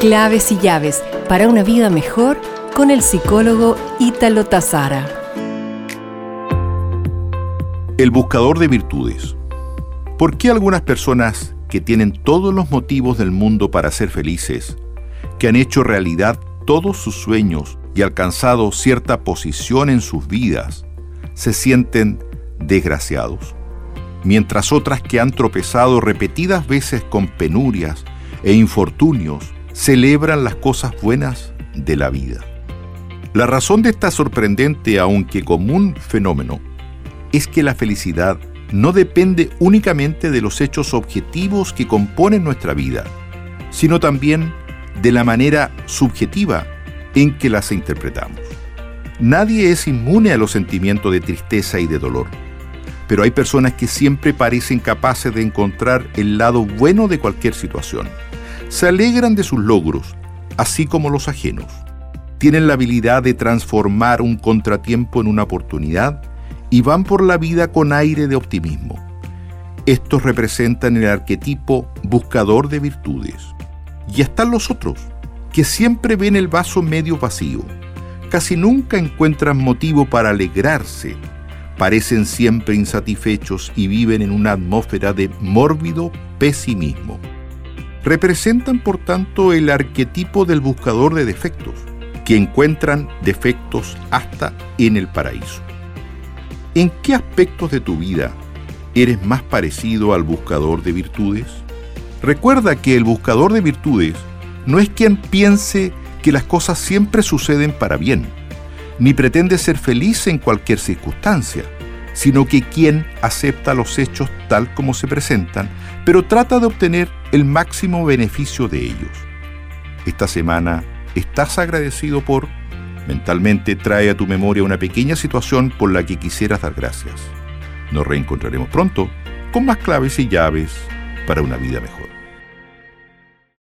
Claves y llaves para una vida mejor con el psicólogo Ítalo Tazara. El buscador de virtudes. ¿Por qué algunas personas que tienen todos los motivos del mundo para ser felices, que han hecho realidad todos sus sueños y alcanzado cierta posición en sus vidas, se sienten desgraciados? Mientras otras que han tropezado repetidas veces con penurias e infortunios, celebran las cosas buenas de la vida. La razón de esta sorprendente, aunque común fenómeno, es que la felicidad no depende únicamente de los hechos objetivos que componen nuestra vida, sino también de la manera subjetiva en que las interpretamos. Nadie es inmune a los sentimientos de tristeza y de dolor, pero hay personas que siempre parecen capaces de encontrar el lado bueno de cualquier situación se alegran de sus logros, así como los ajenos. Tienen la habilidad de transformar un contratiempo en una oportunidad y van por la vida con aire de optimismo. Estos representan el arquetipo buscador de virtudes. Y están los otros, que siempre ven el vaso medio vacío. Casi nunca encuentran motivo para alegrarse. Parecen siempre insatisfechos y viven en una atmósfera de mórbido pesimismo representan por tanto el arquetipo del buscador de defectos, que encuentran defectos hasta en el paraíso. ¿En qué aspectos de tu vida eres más parecido al buscador de virtudes? Recuerda que el buscador de virtudes no es quien piense que las cosas siempre suceden para bien, ni pretende ser feliz en cualquier circunstancia, sino que quien acepta los hechos tal como se presentan, pero trata de obtener el máximo beneficio de ellos. Esta semana estás agradecido por, mentalmente trae a tu memoria una pequeña situación por la que quisieras dar gracias. Nos reencontraremos pronto con más claves y llaves para una vida mejor.